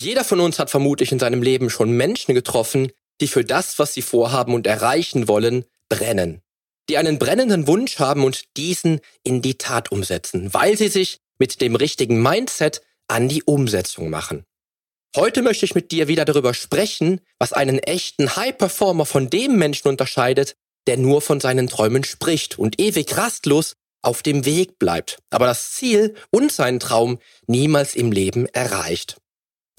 Jeder von uns hat vermutlich in seinem Leben schon Menschen getroffen, die für das, was sie vorhaben und erreichen wollen, brennen. Die einen brennenden Wunsch haben und diesen in die Tat umsetzen, weil sie sich mit dem richtigen Mindset an die Umsetzung machen. Heute möchte ich mit dir wieder darüber sprechen, was einen echten High-Performer von dem Menschen unterscheidet, der nur von seinen Träumen spricht und ewig rastlos auf dem Weg bleibt, aber das Ziel und seinen Traum niemals im Leben erreicht.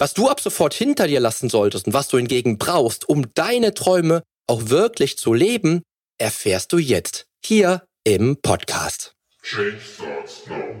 Was du ab sofort hinter dir lassen solltest und was du hingegen brauchst, um deine Träume auch wirklich zu leben, erfährst du jetzt hier im Podcast. Change starts now.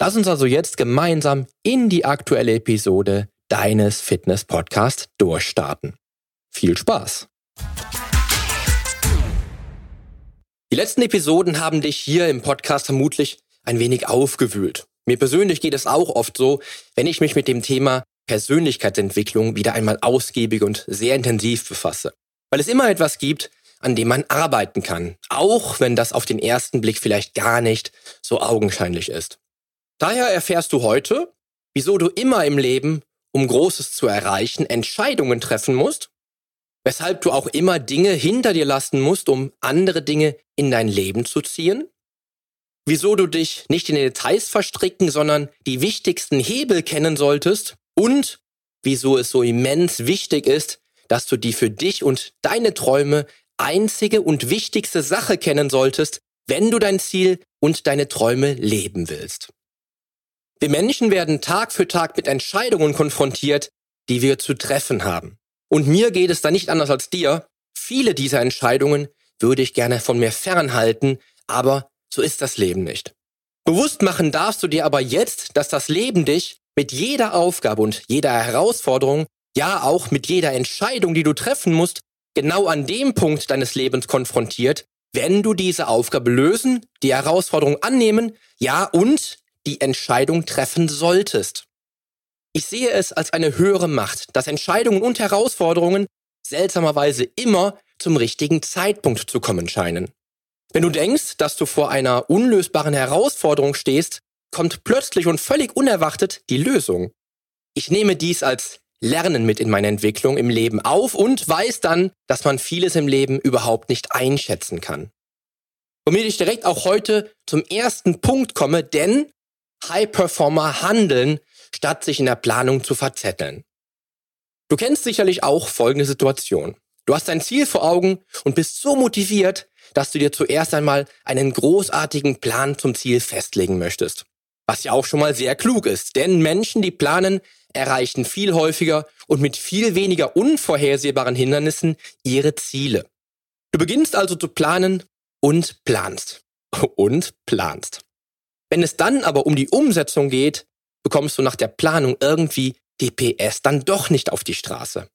Lass uns also jetzt gemeinsam in die aktuelle Episode deines Fitness Podcasts durchstarten. Viel Spaß! Die letzten Episoden haben dich hier im Podcast vermutlich ein wenig aufgewühlt. Mir persönlich geht es auch oft so, wenn ich mich mit dem Thema Persönlichkeitsentwicklung wieder einmal ausgiebig und sehr intensiv befasse. Weil es immer etwas gibt, an dem man arbeiten kann, auch wenn das auf den ersten Blick vielleicht gar nicht so augenscheinlich ist. Daher erfährst du heute, wieso du immer im Leben, um Großes zu erreichen, Entscheidungen treffen musst, weshalb du auch immer Dinge hinter dir lassen musst, um andere Dinge in dein Leben zu ziehen, wieso du dich nicht in Details verstricken, sondern die wichtigsten Hebel kennen solltest und wieso es so immens wichtig ist, dass du die für dich und deine Träume einzige und wichtigste Sache kennen solltest, wenn du dein Ziel und deine Träume leben willst. Wir Menschen werden Tag für Tag mit Entscheidungen konfrontiert, die wir zu treffen haben. Und mir geht es da nicht anders als dir. Viele dieser Entscheidungen würde ich gerne von mir fernhalten, aber so ist das Leben nicht. Bewusst machen darfst du dir aber jetzt, dass das Leben dich mit jeder Aufgabe und jeder Herausforderung, ja auch mit jeder Entscheidung, die du treffen musst, genau an dem Punkt deines Lebens konfrontiert, wenn du diese Aufgabe lösen, die Herausforderung annehmen, ja und die Entscheidung treffen solltest. Ich sehe es als eine höhere Macht, dass Entscheidungen und Herausforderungen seltsamerweise immer zum richtigen Zeitpunkt zu kommen scheinen. Wenn du denkst, dass du vor einer unlösbaren Herausforderung stehst, kommt plötzlich und völlig unerwartet die Lösung. Ich nehme dies als Lernen mit in meine Entwicklung im Leben auf und weiß dann, dass man vieles im Leben überhaupt nicht einschätzen kann. Womit ich direkt auch heute zum ersten Punkt komme, denn High-Performer handeln, statt sich in der Planung zu verzetteln. Du kennst sicherlich auch folgende Situation. Du hast ein Ziel vor Augen und bist so motiviert, dass du dir zuerst einmal einen großartigen Plan zum Ziel festlegen möchtest. Was ja auch schon mal sehr klug ist, denn Menschen, die planen, erreichen viel häufiger und mit viel weniger unvorhersehbaren Hindernissen ihre Ziele. Du beginnst also zu planen und planst. Und planst. Wenn es dann aber um die Umsetzung geht, bekommst du nach der Planung irgendwie die PS dann doch nicht auf die Straße.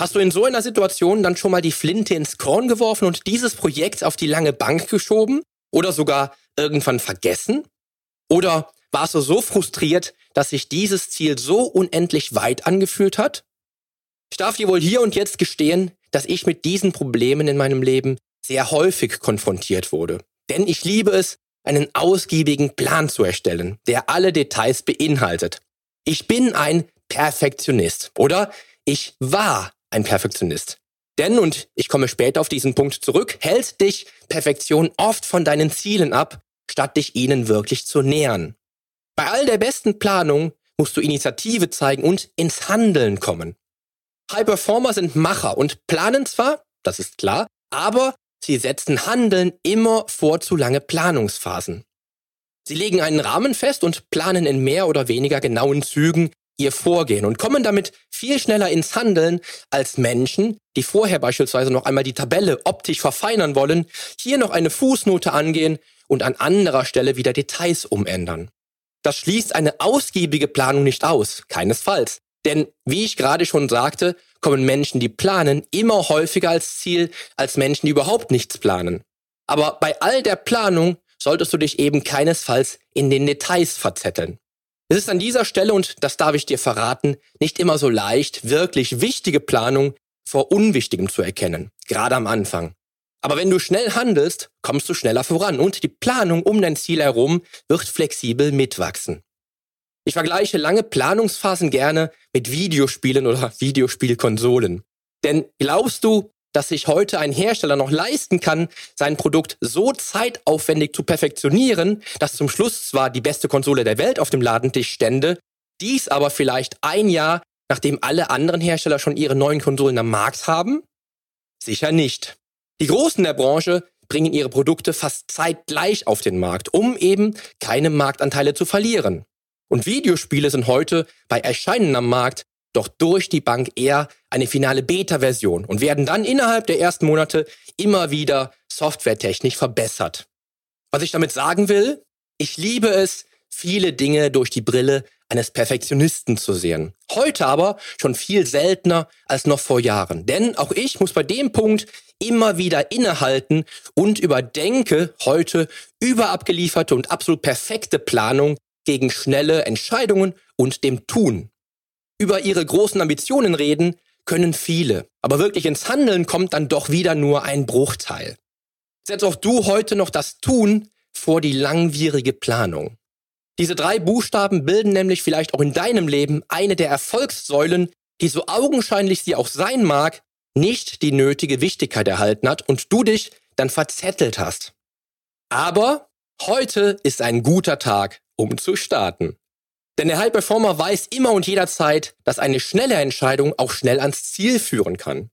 Hast du in so einer Situation dann schon mal die Flinte ins Korn geworfen und dieses Projekt auf die lange Bank geschoben? Oder sogar irgendwann vergessen? Oder warst du so frustriert, dass sich dieses Ziel so unendlich weit angefühlt hat? Ich darf dir wohl hier und jetzt gestehen, dass ich mit diesen Problemen in meinem Leben sehr häufig konfrontiert wurde. Denn ich liebe es, einen ausgiebigen Plan zu erstellen, der alle Details beinhaltet. Ich bin ein Perfektionist oder ich war ein Perfektionist. Denn, und ich komme später auf diesen Punkt zurück, hält dich Perfektion oft von deinen Zielen ab, statt dich ihnen wirklich zu nähern. Bei all der besten Planung musst du Initiative zeigen und ins Handeln kommen. High Performer sind Macher und planen zwar, das ist klar, aber Sie setzen Handeln immer vor zu lange Planungsphasen. Sie legen einen Rahmen fest und planen in mehr oder weniger genauen Zügen, ihr Vorgehen und kommen damit viel schneller ins Handeln als Menschen, die vorher beispielsweise noch einmal die Tabelle optisch verfeinern wollen, hier noch eine Fußnote angehen und an anderer Stelle wieder Details umändern. Das schließt eine ausgiebige Planung nicht aus, keinesfalls. Denn wie ich gerade schon sagte, kommen Menschen, die planen, immer häufiger als Ziel als Menschen, die überhaupt nichts planen. Aber bei all der Planung solltest du dich eben keinesfalls in den Details verzetteln. Es ist an dieser Stelle, und das darf ich dir verraten, nicht immer so leicht, wirklich wichtige Planung vor Unwichtigem zu erkennen, gerade am Anfang. Aber wenn du schnell handelst, kommst du schneller voran und die Planung um dein Ziel herum wird flexibel mitwachsen. Ich vergleiche lange Planungsphasen gerne mit Videospielen oder Videospielkonsolen. Denn glaubst du, dass sich heute ein Hersteller noch leisten kann, sein Produkt so zeitaufwendig zu perfektionieren, dass zum Schluss zwar die beste Konsole der Welt auf dem Ladentisch stände, dies aber vielleicht ein Jahr, nachdem alle anderen Hersteller schon ihre neuen Konsolen am Markt haben? Sicher nicht. Die Großen der Branche bringen ihre Produkte fast zeitgleich auf den Markt, um eben keine Marktanteile zu verlieren. Und Videospiele sind heute bei Erscheinen am Markt doch durch die Bank eher eine finale Beta-Version und werden dann innerhalb der ersten Monate immer wieder softwaretechnisch verbessert. Was ich damit sagen will, ich liebe es, viele Dinge durch die Brille eines Perfektionisten zu sehen. Heute aber schon viel seltener als noch vor Jahren. Denn auch ich muss bei dem Punkt immer wieder innehalten und überdenke heute überabgelieferte und absolut perfekte Planung gegen schnelle Entscheidungen und dem Tun. Über ihre großen Ambitionen reden können viele, aber wirklich ins Handeln kommt dann doch wieder nur ein Bruchteil. Setz auch du heute noch das Tun vor die langwierige Planung. Diese drei Buchstaben bilden nämlich vielleicht auch in deinem Leben eine der Erfolgssäulen, die so augenscheinlich sie auch sein mag, nicht die nötige Wichtigkeit erhalten hat und du dich dann verzettelt hast. Aber heute ist ein guter Tag, um zu starten. Denn der High Performer weiß immer und jederzeit, dass eine schnelle Entscheidung auch schnell ans Ziel führen kann.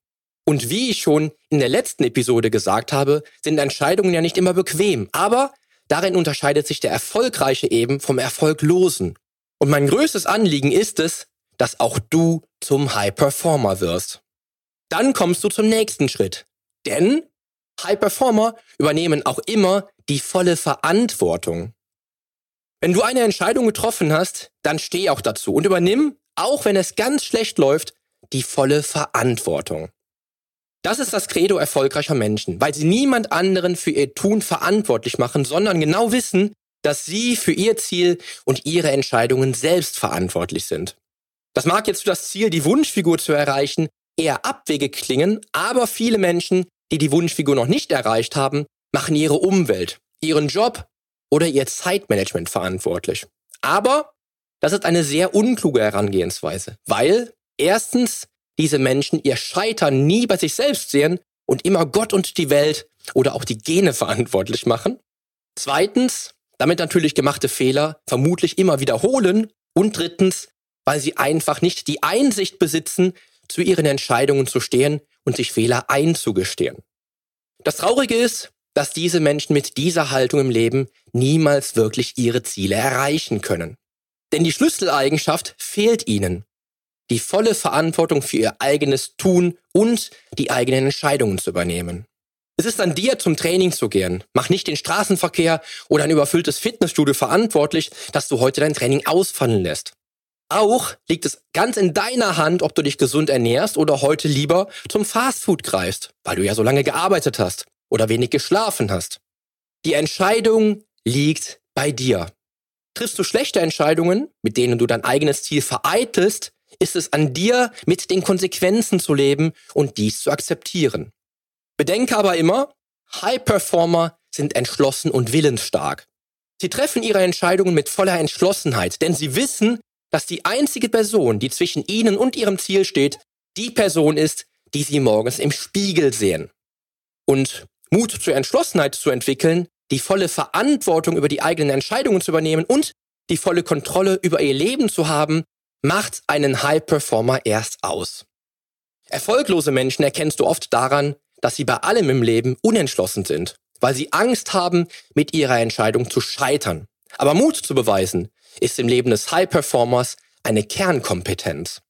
Und wie ich schon in der letzten Episode gesagt habe, sind Entscheidungen ja nicht immer bequem, aber darin unterscheidet sich der Erfolgreiche eben vom Erfolglosen. Und mein größtes Anliegen ist es, dass auch du zum High Performer wirst. Dann kommst du zum nächsten Schritt. Denn High Performer übernehmen auch immer die volle Verantwortung. Wenn du eine Entscheidung getroffen hast, dann steh auch dazu und übernimm, auch wenn es ganz schlecht läuft, die volle Verantwortung. Das ist das Credo erfolgreicher Menschen, weil sie niemand anderen für ihr Tun verantwortlich machen, sondern genau wissen, dass sie für ihr Ziel und ihre Entscheidungen selbst verantwortlich sind. Das mag jetzt für das Ziel, die Wunschfigur zu erreichen, eher abwegig klingen, aber viele Menschen, die die Wunschfigur noch nicht erreicht haben, machen ihre Umwelt, ihren Job oder ihr Zeitmanagement verantwortlich. Aber das ist eine sehr unkluge Herangehensweise, weil erstens diese Menschen ihr Scheitern nie bei sich selbst sehen und immer Gott und die Welt oder auch die Gene verantwortlich machen. Zweitens, damit natürlich gemachte Fehler vermutlich immer wiederholen. Und drittens, weil sie einfach nicht die Einsicht besitzen, zu ihren Entscheidungen zu stehen und sich Fehler einzugestehen. Das Traurige ist, dass diese Menschen mit dieser Haltung im Leben niemals wirklich ihre Ziele erreichen können. Denn die Schlüsseleigenschaft fehlt ihnen. Die volle Verantwortung für ihr eigenes Tun und die eigenen Entscheidungen zu übernehmen. Es ist an dir, zum Training zu gehen. Mach nicht den Straßenverkehr oder ein überfülltes Fitnessstudio verantwortlich, dass du heute dein Training ausfallen lässt. Auch liegt es ganz in deiner Hand, ob du dich gesund ernährst oder heute lieber zum Fastfood greifst, weil du ja so lange gearbeitet hast oder wenig geschlafen hast. Die Entscheidung liegt bei dir. Triffst du schlechte Entscheidungen, mit denen du dein eigenes Ziel vereitelst, ist es an dir, mit den Konsequenzen zu leben und dies zu akzeptieren. Bedenke aber immer, High Performer sind entschlossen und willensstark. Sie treffen ihre Entscheidungen mit voller Entschlossenheit, denn sie wissen, dass die einzige Person, die zwischen ihnen und ihrem Ziel steht, die Person ist, die sie morgens im Spiegel sehen. Und Mut zur Entschlossenheit zu entwickeln, die volle Verantwortung über die eigenen Entscheidungen zu übernehmen und die volle Kontrolle über ihr Leben zu haben, macht einen High Performer erst aus. Erfolglose Menschen erkennst du oft daran, dass sie bei allem im Leben unentschlossen sind, weil sie Angst haben, mit ihrer Entscheidung zu scheitern. Aber Mut zu beweisen ist im Leben des High Performers eine Kernkompetenz.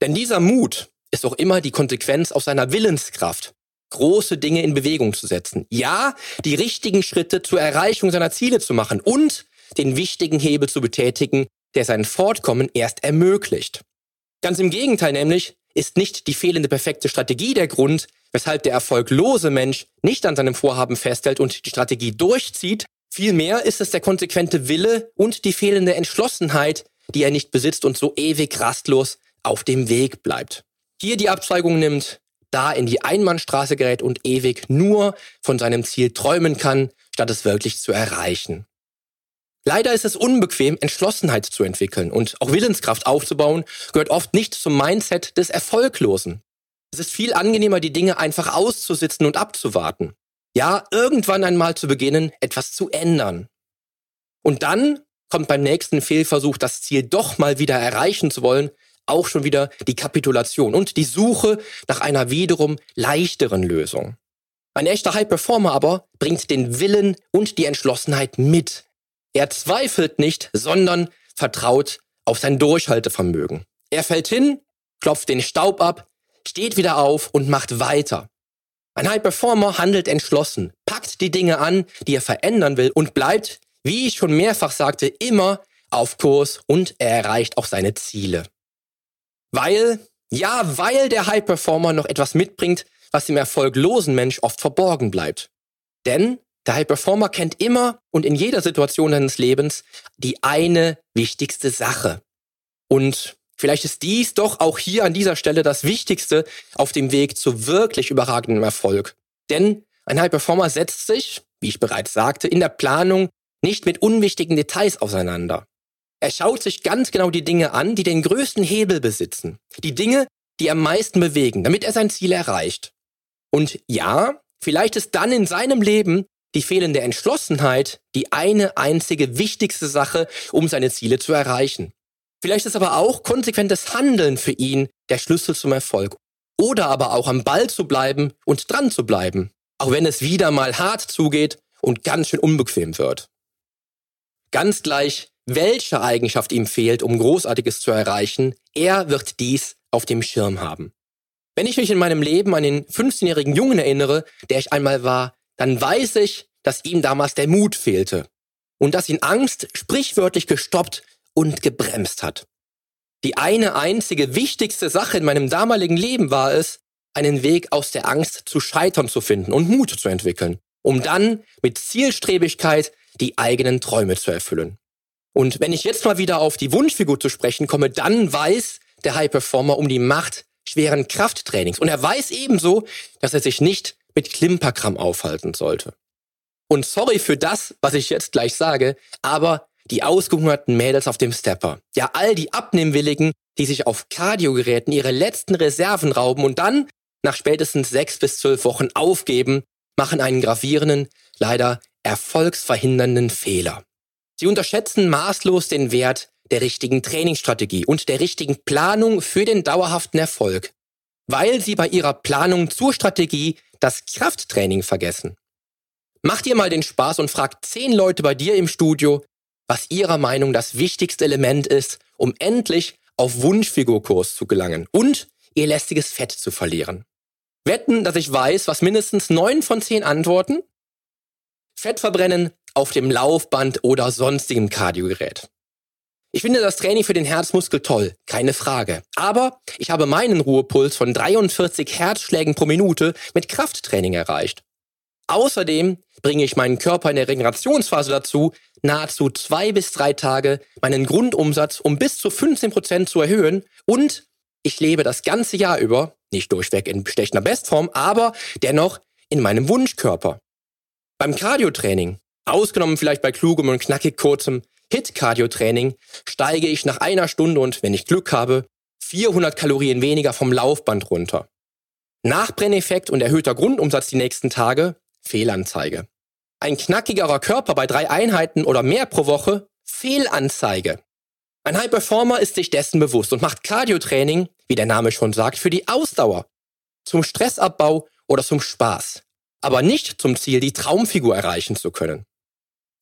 Denn dieser Mut ist auch immer die Konsequenz aus seiner Willenskraft, große Dinge in Bewegung zu setzen. Ja, die richtigen Schritte zur Erreichung seiner Ziele zu machen und den wichtigen Hebel zu betätigen, der sein Fortkommen erst ermöglicht. Ganz im Gegenteil nämlich ist nicht die fehlende perfekte Strategie der Grund, weshalb der erfolglose Mensch nicht an seinem Vorhaben festhält und die Strategie durchzieht. Vielmehr ist es der konsequente Wille und die fehlende Entschlossenheit, die er nicht besitzt und so ewig rastlos auf dem Weg bleibt. Hier die Abzweigung nimmt, da in die Einbahnstraße gerät und ewig nur von seinem Ziel träumen kann, statt es wirklich zu erreichen. Leider ist es unbequem, Entschlossenheit zu entwickeln und auch Willenskraft aufzubauen, gehört oft nicht zum Mindset des Erfolglosen. Es ist viel angenehmer, die Dinge einfach auszusitzen und abzuwarten. Ja, irgendwann einmal zu beginnen, etwas zu ändern. Und dann kommt beim nächsten Fehlversuch, das Ziel doch mal wieder erreichen zu wollen, auch schon wieder die Kapitulation und die Suche nach einer wiederum leichteren Lösung. Ein echter High Performer aber bringt den Willen und die Entschlossenheit mit. Er zweifelt nicht, sondern vertraut auf sein Durchhaltevermögen. Er fällt hin, klopft den Staub ab, steht wieder auf und macht weiter. Ein High Performer handelt entschlossen, packt die Dinge an, die er verändern will und bleibt, wie ich schon mehrfach sagte, immer auf Kurs und er erreicht auch seine Ziele. Weil, ja, weil der High Performer noch etwas mitbringt, was dem erfolglosen Mensch oft verborgen bleibt. Denn der High Performer kennt immer und in jeder Situation seines Lebens die eine wichtigste Sache. Und vielleicht ist dies doch auch hier an dieser Stelle das Wichtigste auf dem Weg zu wirklich überragendem Erfolg. Denn ein High Performer setzt sich, wie ich bereits sagte, in der Planung nicht mit unwichtigen Details auseinander. Er schaut sich ganz genau die Dinge an, die den größten Hebel besitzen. Die Dinge, die am meisten bewegen, damit er sein Ziel erreicht. Und ja, vielleicht ist dann in seinem Leben die fehlende Entschlossenheit die eine einzige wichtigste Sache, um seine Ziele zu erreichen. Vielleicht ist aber auch konsequentes Handeln für ihn der Schlüssel zum Erfolg. Oder aber auch am Ball zu bleiben und dran zu bleiben, auch wenn es wieder mal hart zugeht und ganz schön unbequem wird. Ganz gleich, welche Eigenschaft ihm fehlt, um Großartiges zu erreichen, er wird dies auf dem Schirm haben. Wenn ich mich in meinem Leben an den 15-jährigen Jungen erinnere, der ich einmal war, dann weiß ich, dass ihm damals der Mut fehlte und dass ihn Angst sprichwörtlich gestoppt und gebremst hat. Die eine einzige wichtigste Sache in meinem damaligen Leben war es, einen Weg aus der Angst zu scheitern zu finden und Mut zu entwickeln, um dann mit Zielstrebigkeit die eigenen Träume zu erfüllen. Und wenn ich jetzt mal wieder auf die Wunschfigur zu sprechen komme, dann weiß der High Performer um die Macht schweren Krafttrainings. Und er weiß ebenso, dass er sich nicht mit Klimperkram aufhalten sollte. Und sorry für das, was ich jetzt gleich sage, aber die ausgehungerten Mädels auf dem Stepper, ja all die Abnehmwilligen, die sich auf Kardiogeräten ihre letzten Reserven rauben und dann nach spätestens sechs bis zwölf Wochen aufgeben, machen einen gravierenden, leider erfolgsverhindernden Fehler. Sie unterschätzen maßlos den Wert der richtigen Trainingsstrategie und der richtigen Planung für den dauerhaften Erfolg, weil sie bei ihrer Planung zur Strategie das Krafttraining vergessen. Mach dir mal den Spaß und frag zehn Leute bei dir im Studio, was ihrer Meinung das wichtigste Element ist, um endlich auf Wunschfigurkurs zu gelangen und ihr lästiges Fett zu verlieren. Wetten, dass ich weiß, was mindestens neun von zehn antworten? Fett verbrennen, auf dem Laufband oder sonstigem Kardiogerät. Ich finde das Training für den Herzmuskel toll, keine Frage. Aber ich habe meinen Ruhepuls von 43 Herzschlägen pro Minute mit Krafttraining erreicht. Außerdem bringe ich meinen Körper in der Regenerationsphase dazu, nahezu zwei bis drei Tage meinen Grundumsatz um bis zu 15 Prozent zu erhöhen und ich lebe das ganze Jahr über, nicht durchweg in bestechender Bestform, aber dennoch in meinem Wunschkörper. Beim Cardiotraining Ausgenommen vielleicht bei klugem und knackig kurzem Hit-Cardio-Training steige ich nach einer Stunde und, wenn ich Glück habe, 400 Kalorien weniger vom Laufband runter. Nachbrenneffekt und erhöhter Grundumsatz die nächsten Tage, Fehlanzeige. Ein knackigerer Körper bei drei Einheiten oder mehr pro Woche, Fehlanzeige. Ein High Performer ist sich dessen bewusst und macht Cardio-Training, wie der Name schon sagt, für die Ausdauer, zum Stressabbau oder zum Spaß, aber nicht zum Ziel, die Traumfigur erreichen zu können.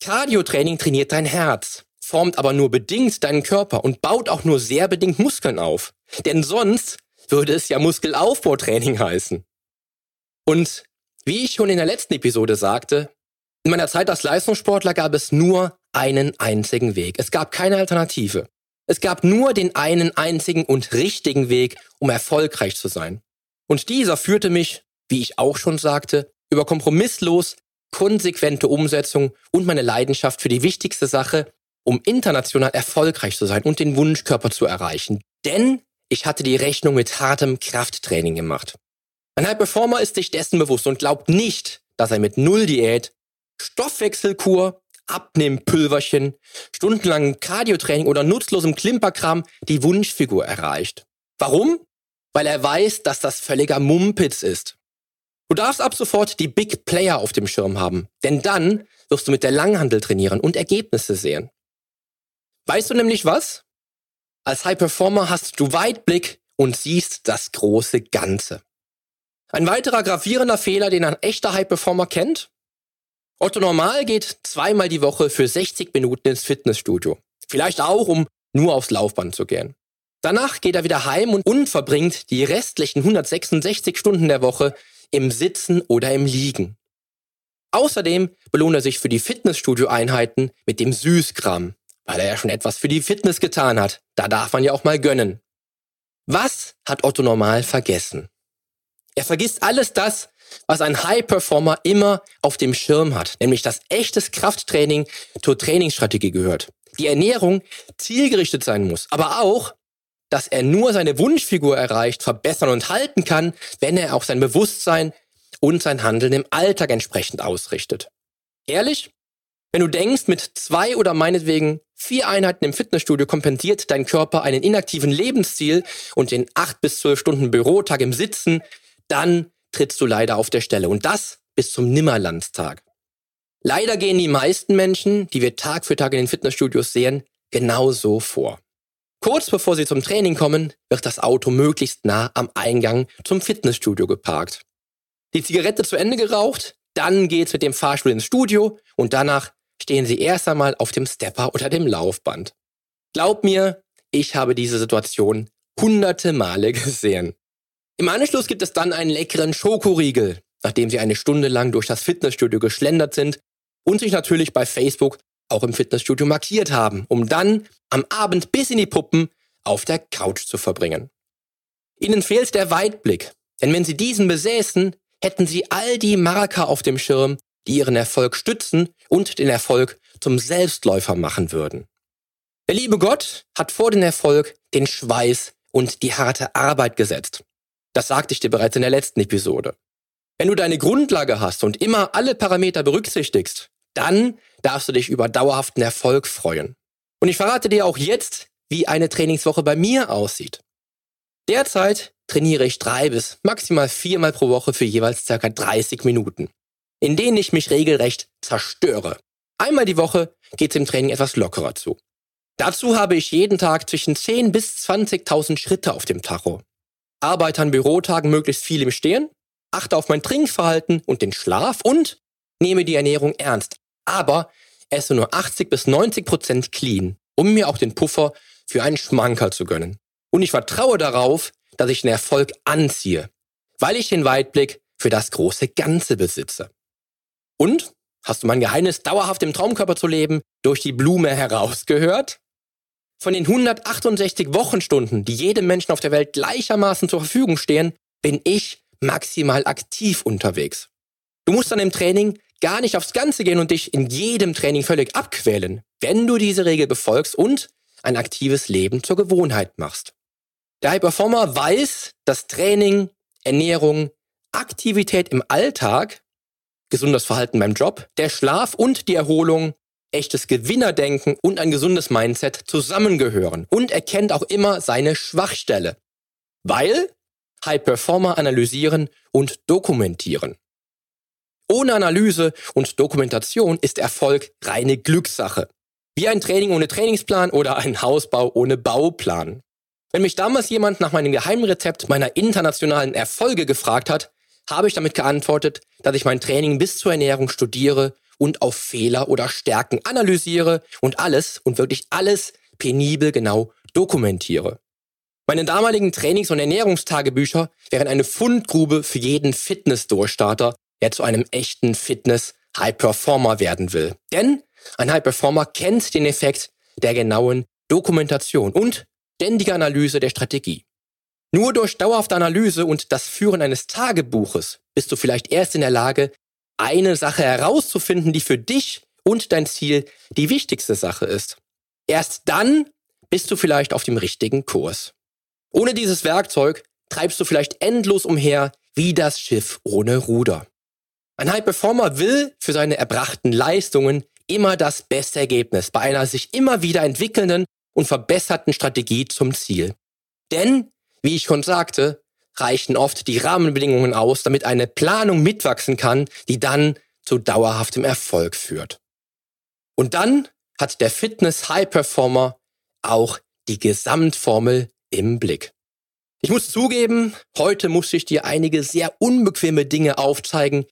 Cardiotraining trainiert dein Herz, formt aber nur bedingt deinen Körper und baut auch nur sehr bedingt Muskeln auf. Denn sonst würde es ja Muskelaufbautraining heißen. Und wie ich schon in der letzten Episode sagte, in meiner Zeit als Leistungssportler gab es nur einen einzigen Weg. Es gab keine Alternative. Es gab nur den einen einzigen und richtigen Weg, um erfolgreich zu sein. Und dieser führte mich, wie ich auch schon sagte, über kompromisslos konsequente Umsetzung und meine Leidenschaft für die wichtigste Sache, um international erfolgreich zu sein und den Wunschkörper zu erreichen. Denn ich hatte die Rechnung mit hartem Krafttraining gemacht. Ein High Performer ist sich dessen bewusst und glaubt nicht, dass er mit Null Diät, Stoffwechselkur, Abnehmpülverchen, stundenlangem Cardiotraining oder nutzlosem Klimperkram die Wunschfigur erreicht. Warum? Weil er weiß, dass das völliger Mumpitz ist. Du darfst ab sofort die Big Player auf dem Schirm haben, denn dann wirst du mit der Langhandel trainieren und Ergebnisse sehen. Weißt du nämlich was? Als High Performer hast du Weitblick und siehst das große Ganze. Ein weiterer gravierender Fehler, den ein echter High Performer kennt? Otto Normal geht zweimal die Woche für 60 Minuten ins Fitnessstudio. Vielleicht auch, um nur aufs Laufband zu gehen. Danach geht er wieder heim und, verbringt die restlichen 166 Stunden der Woche im Sitzen oder im Liegen. Außerdem belohnt er sich für die Fitnessstudio-Einheiten mit dem Süßkram, weil er ja schon etwas für die Fitness getan hat. Da darf man ja auch mal gönnen. Was hat Otto Normal vergessen? Er vergisst alles das, was ein High-Performer immer auf dem Schirm hat, nämlich dass echtes Krafttraining zur Trainingsstrategie gehört. Die Ernährung zielgerichtet sein muss, aber auch, dass er nur seine Wunschfigur erreicht, verbessern und halten kann, wenn er auch sein Bewusstsein und sein Handeln im Alltag entsprechend ausrichtet. Ehrlich? Wenn du denkst, mit zwei oder meinetwegen vier Einheiten im Fitnessstudio kompensiert dein Körper einen inaktiven Lebensstil und den acht bis zwölf Stunden Bürotag im Sitzen, dann trittst du leider auf der Stelle. Und das bis zum Nimmerlandstag. Leider gehen die meisten Menschen, die wir Tag für Tag in den Fitnessstudios sehen, genauso vor. Kurz bevor sie zum Training kommen, wird das Auto möglichst nah am Eingang zum Fitnessstudio geparkt. Die Zigarette zu Ende geraucht, dann geht's mit dem Fahrstuhl ins Studio und danach stehen sie erst einmal auf dem Stepper oder dem Laufband. Glaub mir, ich habe diese Situation hunderte Male gesehen. Im Anschluss gibt es dann einen leckeren Schokoriegel, nachdem sie eine Stunde lang durch das Fitnessstudio geschlendert sind und sich natürlich bei Facebook auch im Fitnessstudio markiert haben, um dann am Abend bis in die Puppen auf der Couch zu verbringen. Ihnen fehlt der Weitblick, denn wenn Sie diesen besäßen, hätten Sie all die Marker auf dem Schirm, die Ihren Erfolg stützen und den Erfolg zum Selbstläufer machen würden. Der liebe Gott hat vor den Erfolg den Schweiß und die harte Arbeit gesetzt. Das sagte ich dir bereits in der letzten Episode. Wenn du deine Grundlage hast und immer alle Parameter berücksichtigst, dann darfst du dich über dauerhaften Erfolg freuen. Und ich verrate dir auch jetzt, wie eine Trainingswoche bei mir aussieht. Derzeit trainiere ich drei bis maximal viermal pro Woche für jeweils circa 30 Minuten, in denen ich mich regelrecht zerstöre. Einmal die Woche geht es im Training etwas lockerer zu. Dazu habe ich jeden Tag zwischen 10 bis 20.000 Schritte auf dem Tacho. Arbeite an Bürotagen möglichst viel im Stehen, achte auf mein Trinkverhalten und den Schlaf und nehme die Ernährung ernst, aber esse nur 80 bis 90 Prozent clean, um mir auch den Puffer für einen Schmankerl zu gönnen. Und ich vertraue darauf, dass ich den Erfolg anziehe, weil ich den Weitblick für das große Ganze besitze. Und? Hast du mein Geheimnis, dauerhaft im Traumkörper zu leben, durch die Blume herausgehört? Von den 168 Wochenstunden, die jedem Menschen auf der Welt gleichermaßen zur Verfügung stehen, bin ich maximal aktiv unterwegs. Du musst dann im Training gar nicht aufs Ganze gehen und dich in jedem Training völlig abquälen, wenn du diese Regel befolgst und ein aktives Leben zur Gewohnheit machst. Der High Performer weiß, dass Training, Ernährung, Aktivität im Alltag, gesundes Verhalten beim Job, der Schlaf und die Erholung, echtes Gewinnerdenken und ein gesundes Mindset zusammengehören und erkennt auch immer seine Schwachstelle. Weil High Performer analysieren und dokumentieren. Ohne Analyse und Dokumentation ist Erfolg reine Glückssache. Wie ein Training ohne Trainingsplan oder ein Hausbau ohne Bauplan. Wenn mich damals jemand nach meinem Geheimrezept meiner internationalen Erfolge gefragt hat, habe ich damit geantwortet, dass ich mein Training bis zur Ernährung studiere und auf Fehler oder Stärken analysiere und alles und wirklich alles penibel genau dokumentiere. Meine damaligen Trainings- und Ernährungstagebücher wären eine Fundgrube für jeden Fitness-Durchstarter, der zu einem echten Fitness-High-Performer werden will. Denn ein High-Performer kennt den Effekt der genauen Dokumentation und ständiger Analyse der Strategie. Nur durch dauerhafte Analyse und das Führen eines Tagebuches bist du vielleicht erst in der Lage, eine Sache herauszufinden, die für dich und dein Ziel die wichtigste Sache ist. Erst dann bist du vielleicht auf dem richtigen Kurs. Ohne dieses Werkzeug treibst du vielleicht endlos umher wie das Schiff ohne Ruder. Ein High Performer will für seine erbrachten Leistungen immer das beste Ergebnis bei einer sich immer wieder entwickelnden und verbesserten Strategie zum Ziel. Denn, wie ich schon sagte, reichen oft die Rahmenbedingungen aus, damit eine Planung mitwachsen kann, die dann zu dauerhaftem Erfolg führt. Und dann hat der Fitness High Performer auch die Gesamtformel im Blick. Ich muss zugeben, heute muss ich dir einige sehr unbequeme Dinge aufzeigen,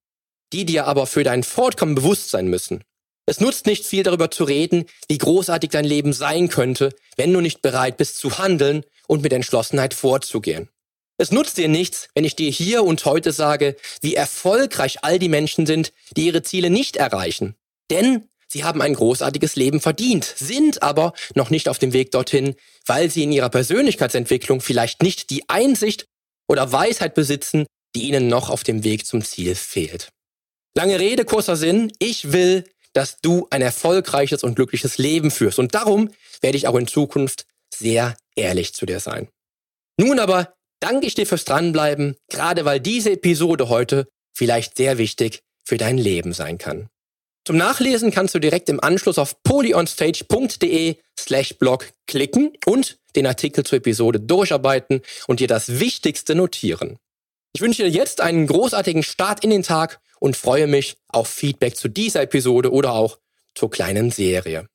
die dir aber für dein Fortkommen bewusst sein müssen. Es nutzt nicht viel darüber zu reden, wie großartig dein Leben sein könnte, wenn du nicht bereit bist zu handeln und mit Entschlossenheit vorzugehen. Es nutzt dir nichts, wenn ich dir hier und heute sage, wie erfolgreich all die Menschen sind, die ihre Ziele nicht erreichen. Denn sie haben ein großartiges Leben verdient, sind aber noch nicht auf dem Weg dorthin, weil sie in ihrer Persönlichkeitsentwicklung vielleicht nicht die Einsicht oder Weisheit besitzen, die ihnen noch auf dem Weg zum Ziel fehlt. Lange Rede, kurzer Sinn. Ich will, dass du ein erfolgreiches und glückliches Leben führst. Und darum werde ich auch in Zukunft sehr ehrlich zu dir sein. Nun aber danke ich dir fürs Dranbleiben, gerade weil diese Episode heute vielleicht sehr wichtig für dein Leben sein kann. Zum Nachlesen kannst du direkt im Anschluss auf polyonstage.de slash blog klicken und den Artikel zur Episode durcharbeiten und dir das Wichtigste notieren. Ich wünsche dir jetzt einen großartigen Start in den Tag und freue mich auf Feedback zu dieser Episode oder auch zur kleinen Serie.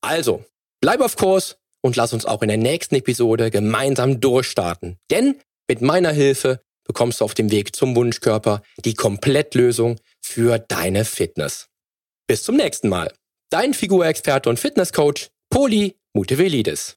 Also, bleib auf Kurs und lass uns auch in der nächsten Episode gemeinsam durchstarten. Denn mit meiner Hilfe bekommst du auf dem Weg zum Wunschkörper die Komplettlösung für deine Fitness. Bis zum nächsten Mal. Dein Figurexperte und Fitnesscoach Poli Mutevelidis.